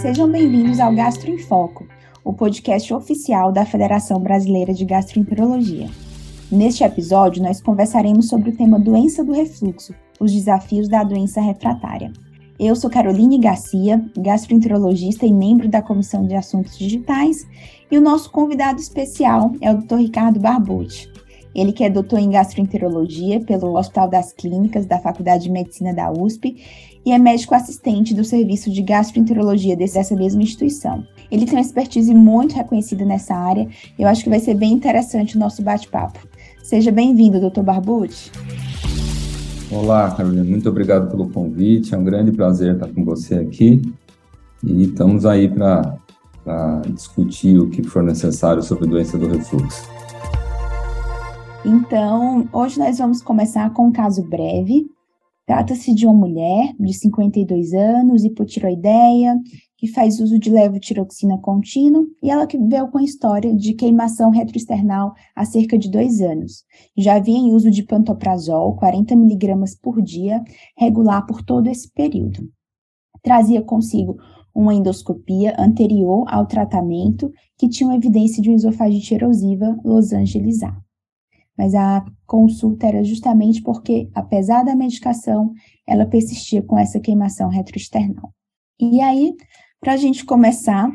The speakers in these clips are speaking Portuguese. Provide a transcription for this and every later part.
Sejam bem-vindos ao Gastro em Foco, o podcast oficial da Federação Brasileira de Gastroenterologia. Neste episódio, nós conversaremos sobre o tema doença do refluxo, os desafios da doença refratária. Eu sou Caroline Garcia, gastroenterologista e membro da Comissão de Assuntos Digitais, e o nosso convidado especial é o Dr. Ricardo Barbucci. Ele que é doutor em gastroenterologia pelo Hospital das Clínicas da Faculdade de Medicina da USP e é médico assistente do serviço de gastroenterologia dessa mesma instituição. Ele tem uma expertise muito reconhecida nessa área e eu acho que vai ser bem interessante o nosso bate-papo. Seja bem-vindo, doutor Barbucci. Olá, Carolina, muito obrigado pelo convite, é um grande prazer estar com você aqui e estamos aí para discutir o que for necessário sobre a doença do refluxo. Então, hoje nós vamos começar com um caso breve. Trata-se de uma mulher de 52 anos, hipotiroideia, que faz uso de levotiroxina contínua e ela que veio com a história de queimação retroesternal há cerca de dois anos. Já havia em uso de pantoprazol, 40 miligramas por dia, regular por todo esse período. Trazia consigo uma endoscopia anterior ao tratamento que tinha uma evidência de uma esofagite erosiva losangelizar mas a consulta era justamente porque, apesar da medicação, ela persistia com essa queimação retroesternal. E aí, para a gente começar,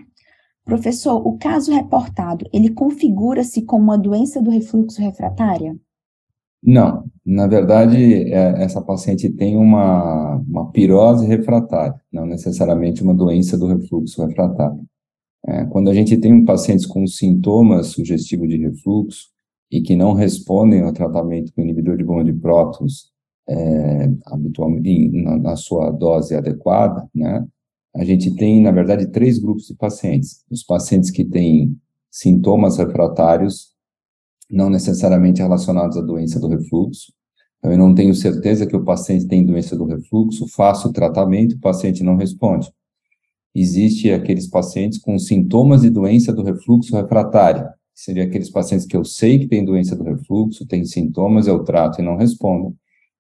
professor, o caso reportado, ele configura-se como uma doença do refluxo refratária? Não, na verdade, é, essa paciente tem uma, uma pirose refratária, não necessariamente uma doença do refluxo refratário. É, quando a gente tem pacientes com sintomas sugestivos de refluxo, e que não respondem ao tratamento com inibidor de bomba de prótons é, habitualmente na, na, sua dose adequada, né? A gente tem, na verdade, três grupos de pacientes. Os pacientes que têm sintomas refratários, não necessariamente relacionados à doença do refluxo. Então, eu não tenho certeza que o paciente tem doença do refluxo, faço o tratamento, o paciente não responde. Existe aqueles pacientes com sintomas de doença do refluxo refratária, seria aqueles pacientes que eu sei que têm doença do refluxo, têm sintomas, eu trato e não respondo.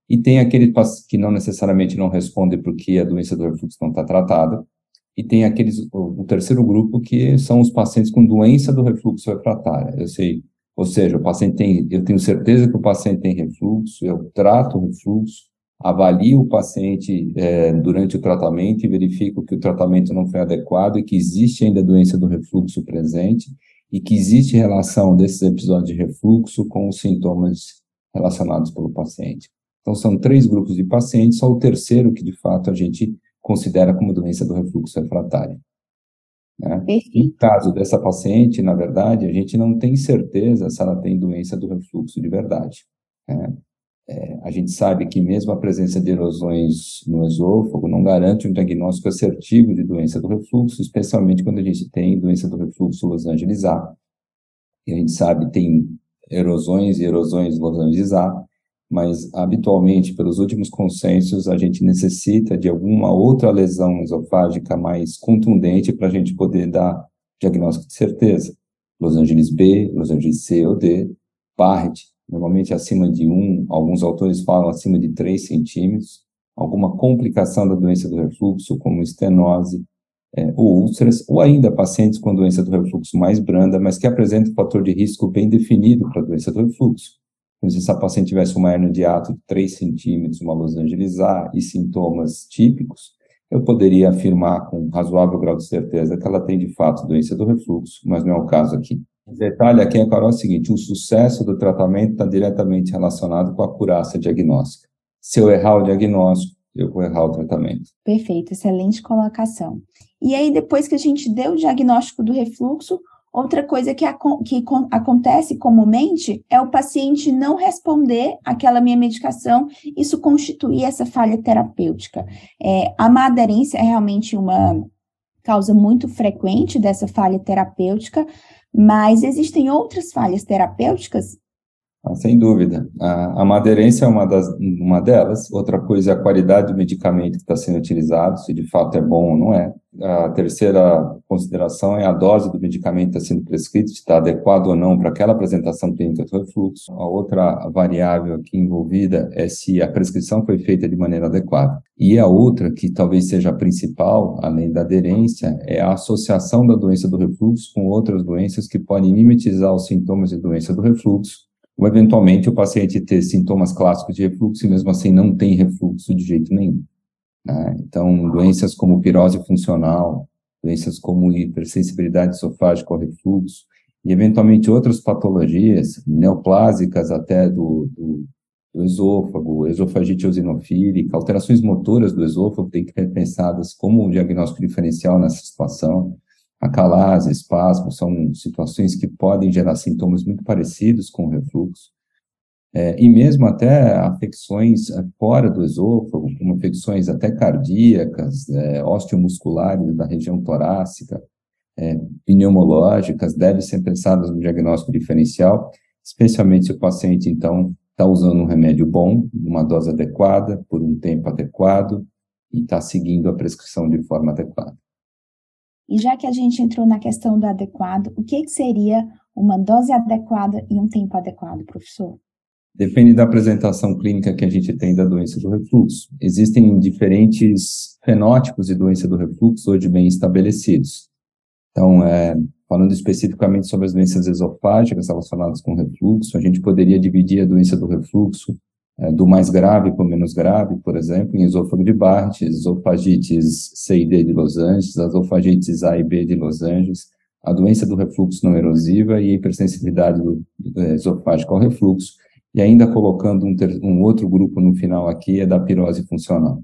E tem aqueles que não necessariamente não respondem porque a doença do refluxo não está tratada. E tem aqueles, o, o, terceiro grupo, que são os pacientes com doença do refluxo refratária. Eu sei, ou seja, o paciente tem, eu tenho certeza que o paciente tem refluxo, eu trato o refluxo, avalio o paciente é, durante o tratamento e verifico que o tratamento não foi adequado e que existe ainda doença do refluxo presente e que existe relação desses episódios de refluxo com os sintomas relacionados pelo paciente. Então, são três grupos de pacientes, só o terceiro que, de fato, a gente considera como doença do refluxo refratário. Né? No caso dessa paciente, na verdade, a gente não tem certeza se ela tem doença do refluxo de verdade. Né? É, a gente sabe que mesmo a presença de erosões no esôfago não garante um diagnóstico assertivo de doença do refluxo, especialmente quando a gente tem doença do refluxo losangelizar. E a gente sabe tem erosões e erosões losangelizar, mas habitualmente, pelos últimos consensos, a gente necessita de alguma outra lesão esofágica mais contundente para a gente poder dar diagnóstico de certeza. Los Angeles B, Los Angeles C ou D, Barrett, normalmente acima de 1, alguns autores falam acima de 3 centímetros, alguma complicação da doença do refluxo, como estenose é, ou úlceras, ou ainda pacientes com doença do refluxo mais branda, mas que apresentam um fator de risco bem definido para a doença do refluxo. Então, se essa paciente tivesse uma hernia de ato de 3 centímetros, uma losangelizar e sintomas típicos, eu poderia afirmar com razoável grau de certeza que ela tem de fato doença do refluxo, mas não é o caso aqui. O detalhe aqui, Carol, é o seguinte: o sucesso do tratamento está diretamente relacionado com a curaça diagnóstica. Se eu errar o diagnóstico, eu vou errar o tratamento. Perfeito, excelente colocação. E aí, depois que a gente deu o diagnóstico do refluxo, outra coisa que, que acontece comumente é o paciente não responder àquela minha medicação, isso constitui essa falha terapêutica. É, a má aderência é realmente uma causa muito frequente dessa falha terapêutica, mas existem outras falhas terapêuticas? Ah, sem dúvida. A, a maderência é uma, das, uma delas. Outra coisa é a qualidade do medicamento que está sendo utilizado, se de fato é bom ou não é. A terceira consideração é a dose do medicamento que está sendo prescrito, se está adequado ou não para aquela apresentação clínica do refluxo. A outra variável aqui envolvida é se a prescrição foi feita de maneira adequada. E a outra, que talvez seja a principal, além da aderência, é a associação da doença do refluxo com outras doenças que podem mimetizar os sintomas de doença do refluxo ou eventualmente o paciente ter sintomas clássicos de refluxo e mesmo assim não tem refluxo de jeito nenhum. Né? Então, doenças como pirose funcional, doenças como hipersensibilidade esofágica ao refluxo, e eventualmente outras patologias neoplásicas até do, do, do esôfago, esofagite eosinofílica, alterações motoras do esôfago têm que ser pensadas como um diagnóstico diferencial nessa situação, Acalase, espasmo, são situações que podem gerar sintomas muito parecidos com o refluxo. É, e mesmo até afecções é, fora do esôfago, como afecções até cardíacas, é, osteomusculares da região torácica, é, pneumológicas, devem ser pensadas no diagnóstico diferencial, especialmente se o paciente, então, está usando um remédio bom, uma dose adequada, por um tempo adequado, e está seguindo a prescrição de forma adequada. E já que a gente entrou na questão do adequado, o que, que seria uma dose adequada e um tempo adequado, professor? Depende da apresentação clínica que a gente tem da doença do refluxo. Existem diferentes fenótipos de doença do refluxo hoje bem estabelecidos. Então, é, falando especificamente sobre as doenças esofágicas relacionadas com refluxo, a gente poderia dividir a doença do refluxo do mais grave para o menos grave, por exemplo, em esôfago de Barrett, esofagites C e D de Los Angeles, esofagites A e B de Los Angeles, a doença do refluxo não erosiva e a hipersensibilidade do, é, esofágico ao refluxo, e ainda colocando um, ter, um, outro grupo no final aqui, é da pirose funcional.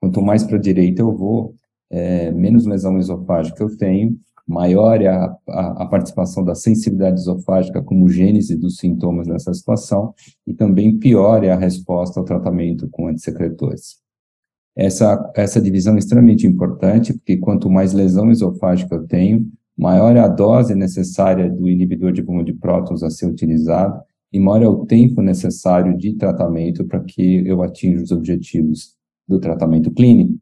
Quanto mais para a direita eu vou, é, menos lesão esofágica eu tenho, maior é a, a, a, participação da sensibilidade esofágica como gênese dos sintomas nessa situação, e também pior é a resposta ao tratamento com antissecretores. Essa, essa divisão é extremamente importante, porque quanto mais lesão esofágica eu tenho, maior é a dose necessária do inibidor de bomba de prótons a ser utilizado, e maior é o tempo necessário de tratamento para que eu atinja os objetivos do tratamento clínico.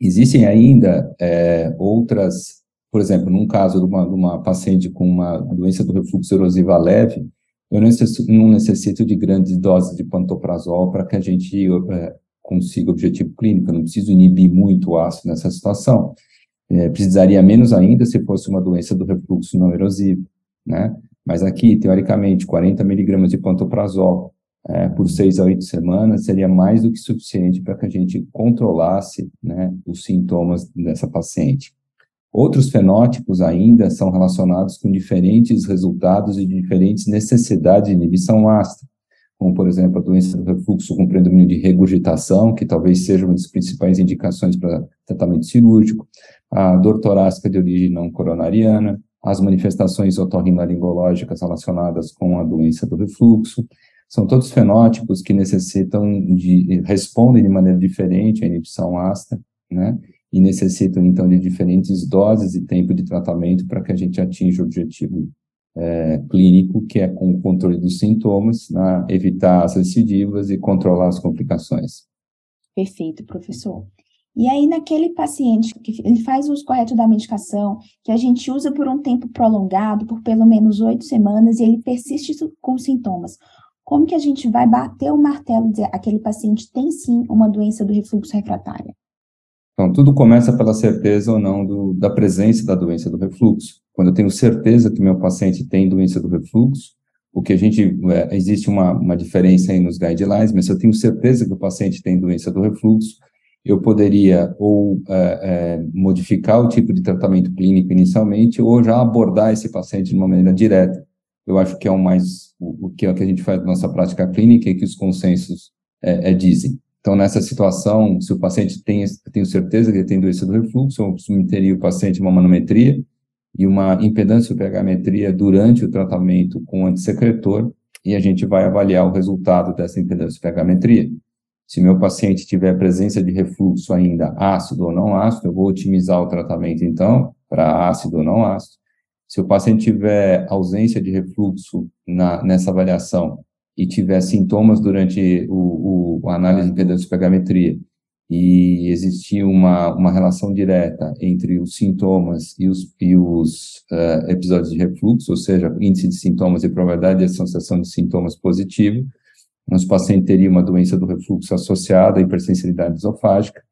Existem ainda é, outras por exemplo, num caso de uma, de uma paciente com uma doença do refluxo erosiva leve, eu não necessito de grandes doses de pantoprazol para que a gente é, consiga o objetivo clínico. Eu não preciso inibir muito o ácido nessa situação. É, precisaria menos ainda se fosse uma doença do refluxo não erosivo, né? Mas aqui, teoricamente, 40 miligramas de pantoprazol é, por seis a oito semanas seria mais do que suficiente para que a gente controlasse né, os sintomas dessa paciente. Outros fenótipos ainda são relacionados com diferentes resultados e diferentes necessidades de inibição ácida, como, por exemplo, a doença do refluxo com predomínio de regurgitação, que talvez seja uma das principais indicações para tratamento cirúrgico, a dor torácica de origem não coronariana, as manifestações otorrinolaringológicas relacionadas com a doença do refluxo, são todos fenótipos que necessitam de, respondem de maneira diferente à inibição ácida, né? E necessitam, então, de diferentes doses e tempo de tratamento para que a gente atinja o objetivo é, clínico, que é com o controle dos sintomas, né, evitar as recidivas e controlar as complicações. Perfeito, professor. E aí, naquele paciente que ele faz o uso correto da medicação, que a gente usa por um tempo prolongado, por pelo menos oito semanas, e ele persiste com sintomas, como que a gente vai bater o martelo e dizer aquele paciente tem sim uma doença do refluxo refratária? Então, tudo começa pela certeza ou não do, da presença da doença do refluxo. Quando eu tenho certeza que meu paciente tem doença do refluxo, o que a gente, é, existe uma, uma diferença aí nos guidelines, mas se eu tenho certeza que o paciente tem doença do refluxo, eu poderia ou é, é, modificar o tipo de tratamento clínico inicialmente, ou já abordar esse paciente de uma maneira direta. Eu acho que é o mais, o, o que, é a gente faz na nossa prática clínica e que os consensos é, é dizem. Então, nessa situação, se o paciente tem, tenho certeza que ele tem doença do refluxo, eu submeteria o paciente a uma manometria e uma impedância pH-metria durante o tratamento com antissecretor e a gente vai avaliar o resultado dessa impedância pH-metria. Se meu paciente tiver presença de refluxo ainda ácido ou não ácido, eu vou otimizar o tratamento, então, para ácido ou não ácido. Se o paciente tiver ausência de refluxo na, nessa avaliação e tiver sintomas durante o, o a análise de impedância pegametria e existir uma, uma relação direta entre os sintomas e os, e os uh, episódios de refluxo, ou seja, índice de sintomas e probabilidade de associação de sintomas positivo, nosso paciente teria uma doença do refluxo associada à hipersensibilidade esofágica,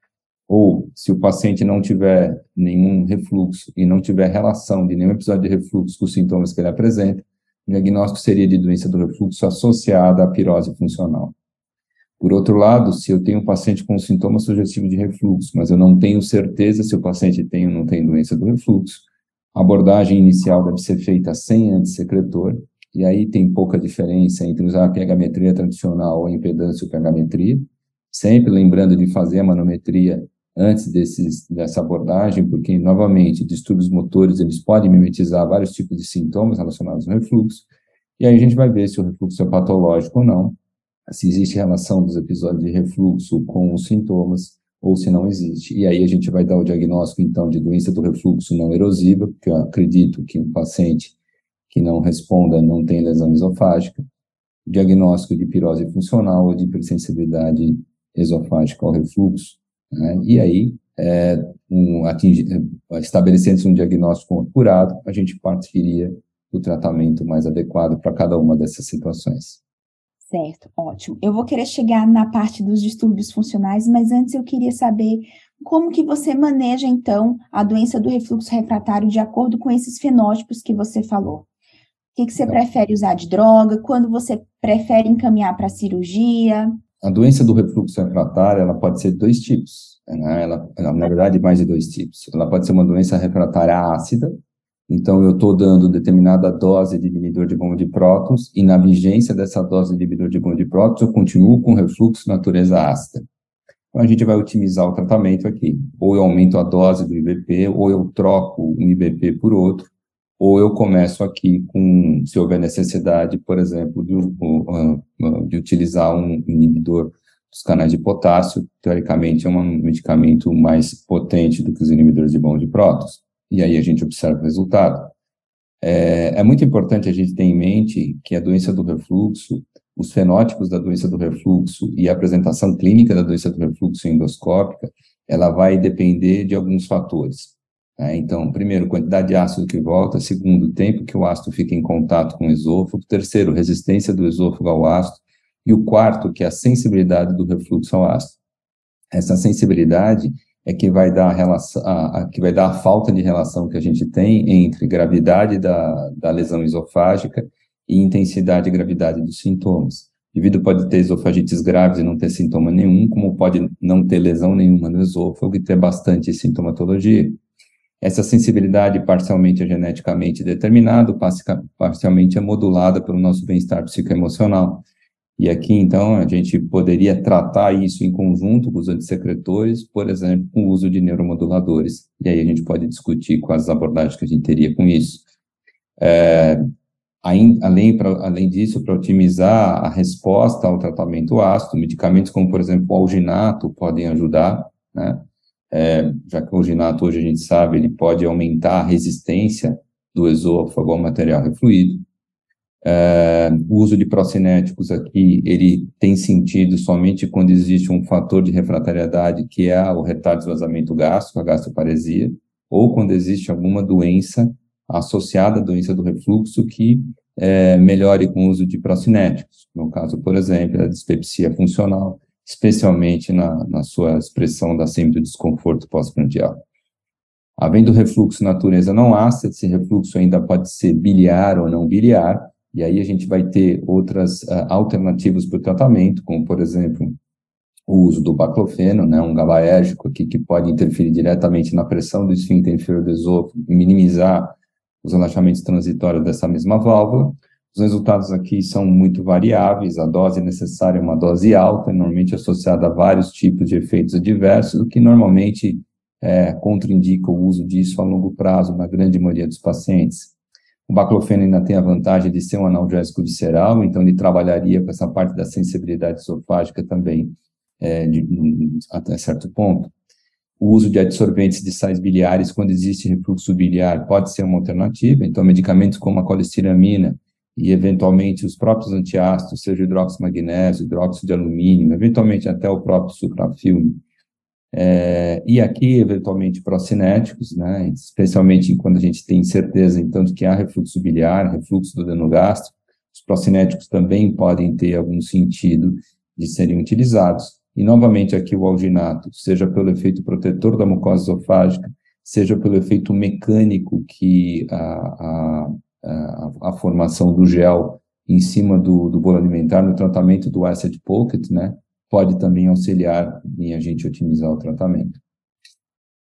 ou se o paciente não tiver nenhum refluxo e não tiver relação de nenhum episódio de refluxo com os sintomas que ele apresenta, o diagnóstico seria de doença do refluxo associada à pirose funcional. Por outro lado, se eu tenho um paciente com sintomas sugestivos de refluxo, mas eu não tenho certeza se o paciente tem ou não tem doença do refluxo, a abordagem inicial deve ser feita sem antissecretor, e aí tem pouca diferença entre usar a pH-metria tradicional ou a impedância ou pH-metria, sempre lembrando de fazer a manometria antes desses, dessa abordagem, porque, novamente, distúrbios motores, eles podem mimetizar vários tipos de sintomas relacionados ao refluxo, e aí a gente vai ver se o refluxo é patológico ou não, se existe relação dos episódios de refluxo com os sintomas, ou se não existe. E aí a gente vai dar o diagnóstico, então, de doença do refluxo não erosiva, porque eu acredito que um paciente que não responda não tem lesão esofágica, diagnóstico de pirose funcional ou de hipersensibilidade esofágica ao refluxo, né? E aí, é, um, atingir, é, estabelecendo um diagnóstico apurado, a gente partiria do tratamento mais adequado para cada uma dessas situações. Certo, ótimo. Eu vou querer chegar na parte dos distúrbios funcionais, mas antes eu queria saber como que você maneja, então, a doença do refluxo refratário de acordo com esses fenótipos que você falou. O que, que você então, prefere usar de droga? Quando você prefere encaminhar para cirurgia? A doença do refluxo refratário, ela pode ser de dois tipos, né? ela, ela, na verdade, mais de dois tipos. Ela pode ser uma doença refratária ácida, então eu estou dando determinada dose de inibidor de bomba de prótons, e na vigência dessa dose de inibidor de bomba de prótons, eu continuo com refluxo natureza ácida. Então a gente vai otimizar o tratamento aqui. Ou eu aumento a dose do IBP, ou eu troco um IBP por outro, ou eu começo aqui com, se houver necessidade, por exemplo, de, de utilizar um inibidor dos canais de potássio, teoricamente é um medicamento mais potente do que os inibidores de bomba de prótons, e aí a gente observa o resultado. É, é muito importante a gente ter em mente que a doença do refluxo, os fenótipos da doença do refluxo e a apresentação clínica da doença do refluxo endoscópica, ela vai depender de alguns fatores. Né? Então, primeiro, quantidade de ácido que volta. Segundo, tempo que o ácido fica em contato com o esôfago. Terceiro, resistência do esôfago ao ácido. E o quarto, que é a sensibilidade do refluxo ao ácido. Essa sensibilidade é que vai dar a, relação, a, a, que vai dar a falta de relação que a gente tem entre gravidade da, da lesão esofágica e intensidade e gravidade dos sintomas. O indivíduo pode ter esofagites graves e não ter sintoma nenhum, como pode não ter lesão nenhuma no esôfago e ter bastante sintomatologia. Essa sensibilidade parcialmente é geneticamente determinada, parcialmente é modulada pelo nosso bem-estar psicoemocional. E aqui, então, a gente poderia tratar isso em conjunto com os antissecretores, por exemplo, com o uso de neuromoduladores. E aí a gente pode discutir quais abordagens que a gente teria com isso. É, além, pra, além disso, para otimizar a resposta ao tratamento ácido, medicamentos como, por exemplo, o alginato podem ajudar, né? É, já que o ginato hoje a gente sabe, ele pode aumentar a resistência do esôfago ao material refluído. É, o uso de procinéticos aqui, ele tem sentido somente quando existe um fator de refratariedade, que é o retardo de vazamento gástrico, a gastroparesia, ou quando existe alguma doença associada à doença do refluxo que é, melhore com o uso de procinéticos. No caso, por exemplo, a dispepsia funcional, especialmente na, na sua expressão da sempre do desconforto pós-prandial. Havendo refluxo natureza não ácida, esse refluxo ainda pode ser biliar ou não biliar, e aí a gente vai ter outras uh, alternativas para o tratamento, como, por exemplo, o uso do baclofeno, né, um gabaérgico aqui que pode interferir diretamente na pressão do esfíncter inferior do esôfago minimizar os relaxamentos transitórios dessa mesma válvula, os resultados aqui são muito variáveis, a dose necessária é uma dose alta, normalmente associada a vários tipos de efeitos adversos, o que normalmente é, contraindica o uso disso a longo prazo na grande maioria dos pacientes. O baclofeno ainda tem a vantagem de ser um analgésico visceral, então ele trabalharia com essa parte da sensibilidade esofágica também é, de, até certo ponto. O uso de adsorventes de sais biliares quando existe refluxo biliar pode ser uma alternativa, então medicamentos como a colestiramina, e eventualmente os próprios antiácidos, seja hidróxido magnésio, hidróxido de alumínio, eventualmente até o próprio suprafilme, é, e aqui, eventualmente, procinéticos, né, especialmente quando a gente tem certeza, então, de que há refluxo biliar, refluxo do adenogástrico, os procinéticos também podem ter algum sentido de serem utilizados. E, novamente, aqui o alginato, seja pelo efeito protetor da mucosa esofágica, seja pelo efeito mecânico que a, a, a, formação do gel em cima do, do bolo alimentar no tratamento do acid pocket, né, pode também auxiliar em a gente otimizar o tratamento.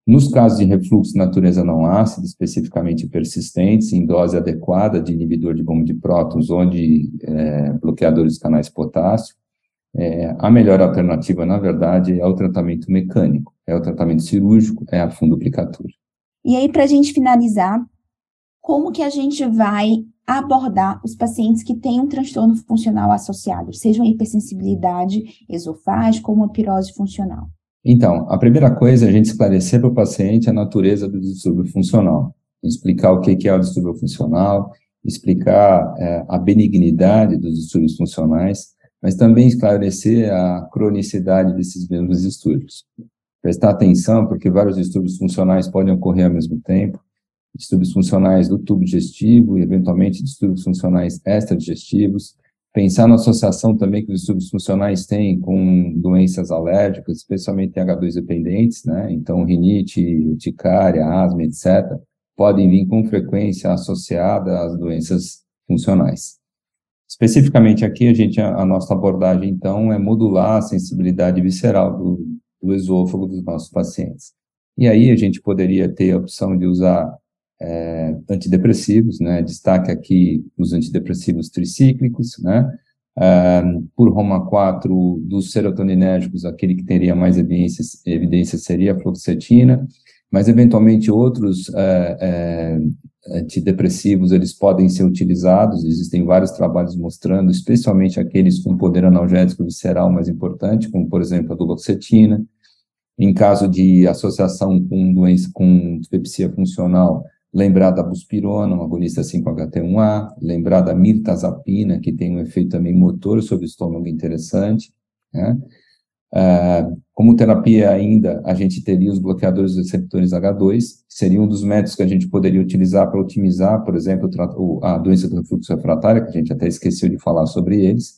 Nos casos de refluxo de natureza não ácida, especificamente persistentes, em dose adequada de inibidor de bomba de prótons ou de é, bloqueadores de canais potássio, é, a melhor alternativa, na verdade, é o tratamento mecânico, é o tratamento cirúrgico, é a funduplicatura. E aí, para a gente finalizar, como que a gente vai abordar os pacientes que têm um transtorno funcional associado, seja uma hipersensibilidade esofágica ou uma pirose funcional? Então, a primeira coisa é a gente esclarecer para o paciente a natureza do distúrbio funcional, explicar o que é o distúrbio funcional, explicar é, a benignidade dos distúrbios funcionais, mas também esclarecer a cronicidade desses mesmos distúrbios. Prestar atenção, porque vários distúrbios funcionais podem ocorrer ao mesmo tempo, distúrbios funcionais do tubo digestivo e, eventualmente, distúrbios funcionais extradigestivos. Pensar na associação também que os distúrbios funcionais têm com doenças alérgicas, especialmente H2 dependentes, né? Então, rinite, urticária, asma, etc., podem vir com frequência associada às doenças funcionais. Especificamente aqui, a gente, a, a nossa abordagem, então, é modular a sensibilidade visceral do, do esôfago dos nossos pacientes. E aí a gente poderia ter a opção de usar é, antidepressivos, né? Destaque aqui os antidepressivos tricíclicos, né? É, por Roma 4, dos serotoninérgicos, aquele que teria mais evidências, evidência seria a fluoxetina, mas eventualmente outros é, é, antidepressivos eles podem ser utilizados, existem vários trabalhos mostrando, especialmente aqueles com poder analgésico visceral mais importante, como por exemplo a duloxetina. Em caso de associação com doença com dispepsia funcional, lembrar da buspirona, um agonista 5-HT1A, lembrar da mirtazapina, que tem um efeito também motor sobre o estômago interessante, né? Uh, como terapia ainda, a gente teria os bloqueadores dos receptores H2, que seria um dos métodos que a gente poderia utilizar para otimizar, por exemplo, a doença do refluxo refratário, que a gente até esqueceu de falar sobre eles,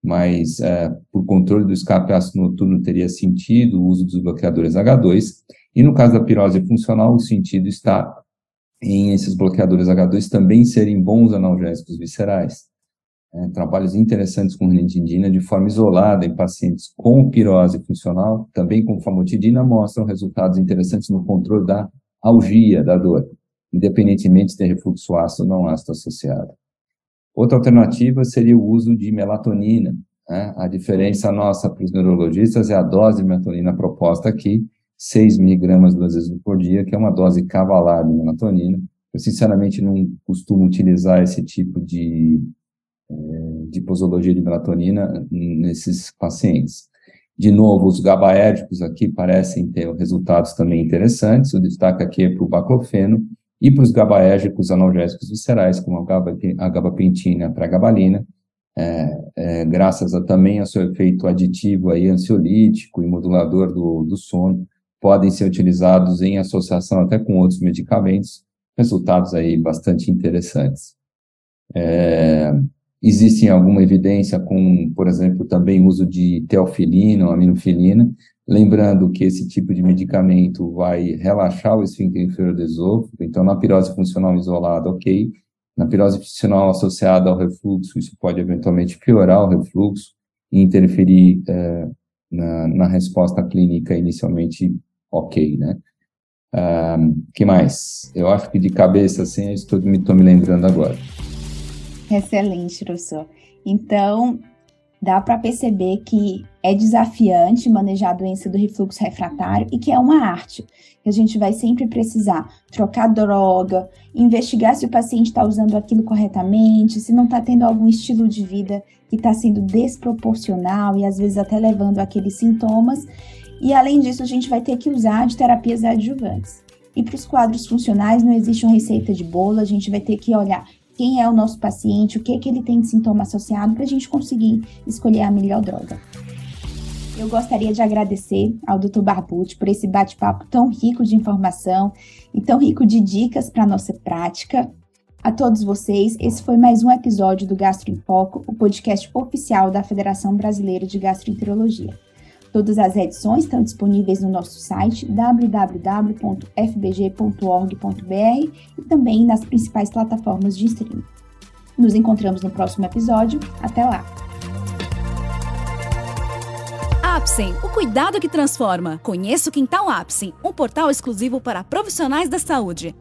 mas uh, por controle do escape ácido noturno teria sentido o uso dos bloqueadores H2, e no caso da pirose funcional, o sentido está em esses bloqueadores H2 também serem bons analgésicos viscerais. É, trabalhos interessantes com ranitidina de forma isolada em pacientes com pirose funcional, também com famotidina, mostram resultados interessantes no controle da algia, da dor, independentemente de ter refluxo ácido ou não ácido associado. Outra alternativa seria o uso de melatonina. Né? A diferença nossa para os neurologistas é a dose de melatonina proposta aqui, 6 miligramas duas vezes por dia, que é uma dose cavalar de melatonina. Eu, sinceramente, não costumo utilizar esse tipo de, é, de posologia de melatonina nesses pacientes. De novo, os gabaérgicos aqui parecem ter resultados também interessantes. O destaque aqui é para o baclofeno e para os gabaérgicos analgésicos viscerais, como a gabapentina e a pregabalina, é, é, graças a, também ao seu efeito aditivo aí, ansiolítico e modulador do, do sono, podem ser utilizados em associação até com outros medicamentos, resultados aí bastante interessantes. É, existe alguma evidência com, por exemplo, também uso de teofilina ou aminofilina, lembrando que esse tipo de medicamento vai relaxar o esfíncter inferior do esôfago, então na pirose funcional isolada, ok, na pirose funcional associada ao refluxo, isso pode eventualmente piorar o refluxo e interferir é, na, na resposta clínica inicialmente ok, né? Um, que mais? Eu acho que de cabeça, assim, isso me estou me lembrando agora. Excelente, professor. Então, dá para perceber que é desafiante manejar a doença do refluxo refratário e que é uma arte, a gente vai sempre precisar trocar droga, investigar se o paciente está usando aquilo corretamente, se não está tendo algum estilo de vida que está sendo desproporcional e às vezes até levando aqueles sintomas. E além disso, a gente vai ter que usar de terapias adjuvantes. E para os quadros funcionais não existe uma receita de bolo, a gente vai ter que olhar quem é o nosso paciente, o que, é que ele tem de sintoma associado, para a gente conseguir escolher a melhor droga. Eu gostaria de agradecer ao Dr. Barbucci por esse bate-papo tão rico de informação e tão rico de dicas para a nossa prática. A todos vocês, esse foi mais um episódio do Gastro em Foco, o podcast oficial da Federação Brasileira de Gastroenterologia. Todas as edições estão disponíveis no nosso site www.fbg.org.br e também nas principais plataformas de streaming. Nos encontramos no próximo episódio. Até lá! Apsen, o cuidado que transforma. Conheça o Quintal Apsen, um portal exclusivo para profissionais da saúde.